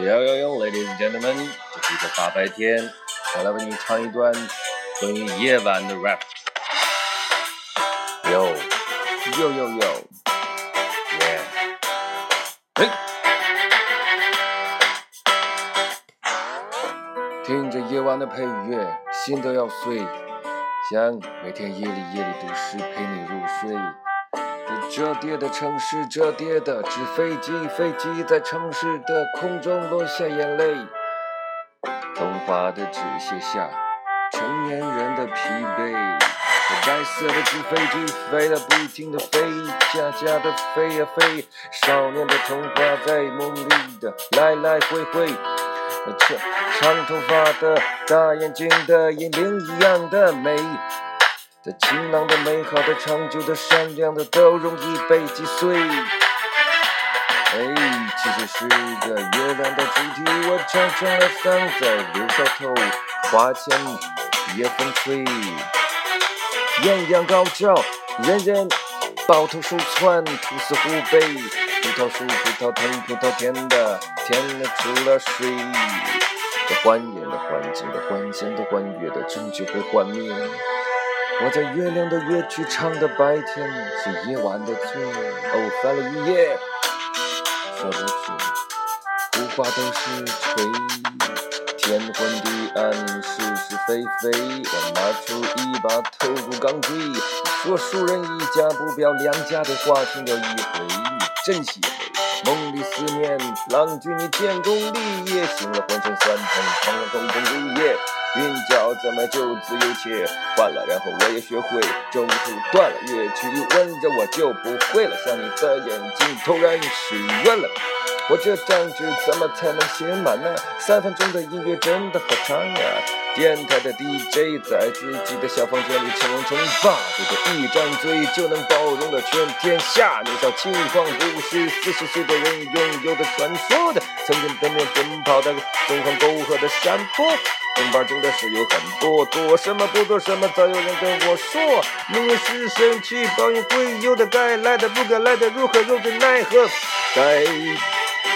Yo yo yo, ladies and gentlemen，这是一个大白天，我来为你唱一段关于夜晚的 rap。Yo yo yo yo，yeah，嘿，听着夜晚的配乐，心都要碎，想每天夜里夜里都是陪你入睡。折叠的城市，折叠的纸飞机，飞机在城市的空中落下眼泪。童话的纸写下成年人的疲惫。白色的纸飞机飞了，不停的飞，假假的飞呀飞。少年的童话在梦里的来来回回。长长头发的，大眼睛的，银铃一样的美。在晴朗的、美好的、长久的、善良的，都容易被击碎。哎，其实是个月亮的主题，我唱成了嗓子，留小头，花前夜风吹，艳阳高照，人人抱头鼠窜，兔死狐悲。葡萄树，葡萄藤，葡萄甜的，甜的出了水。这欢颜的、环境的、欢笑的、欢悦的，终究会幻灭。我在月亮的乐曲唱的白天是夜晚的醉，哦，翻了一夜，说不清，胡话都是吹，天昏地暗，是是非非，我拿出一把透骨钢锥，说书人一家不表两家的话，听了一回，真邪，梦里思念，郎君你建功立业，醒了浑身酸痛，狂了空空如夜。韵脚怎么就自由切换了，然后我也学会，中途断了，乐曲吻着我就不会了。像你的眼睛突然失约了，我这张纸怎么才能写满呢？三分钟的音乐真的好长啊！电台的 DJ 在自己的小房间里称王称霸，这个一张嘴就能包容了全天下。年少轻狂不是四十岁的人拥有的传说的，曾经奔面奔跑的疯狂沟壑的山坡。正八经的事有很多，做什么不做什么，早有人跟我说。命运是神奇，报应会有的，该来的不该来的，如何又该奈何？该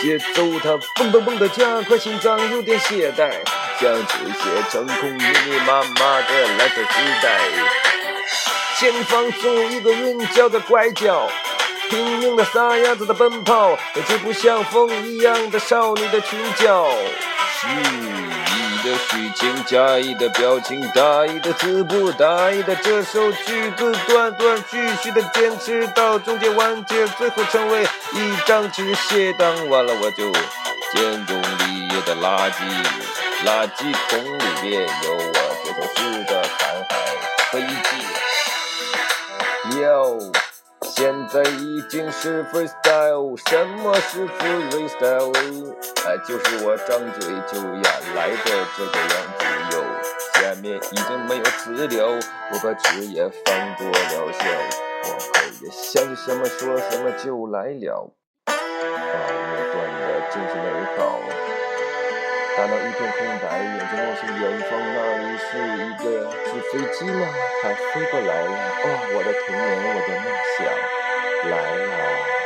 节奏它蹦蹦蹦的加快，心脏有点懈怠，像这些成空密密麻麻的蓝色丝带。前方总有一个人叫的拐角，拼命的撒丫子的奔跑，那就不像风一样的少女的裙角。嘘。的虚情假意的表情，大意的词不大意的这首曲子，断断续续的坚持到终结完结，最后成为一张纸屑当完了我就建功立业的垃圾，垃圾桶里面有我这首诗的残骸飞机。有。现在已经是 freestyle，什么是 freestyle？哎，就是我张嘴就呀来的这个样子哟。下面已经没有资料，我把纸也放过了线，往后也想起什么说什么就来了。画面断的真是美好。大脑一片空白，眼睛望向远方，那里是飞机呢？它飞过来了。哦，我的童年，我的梦想来了！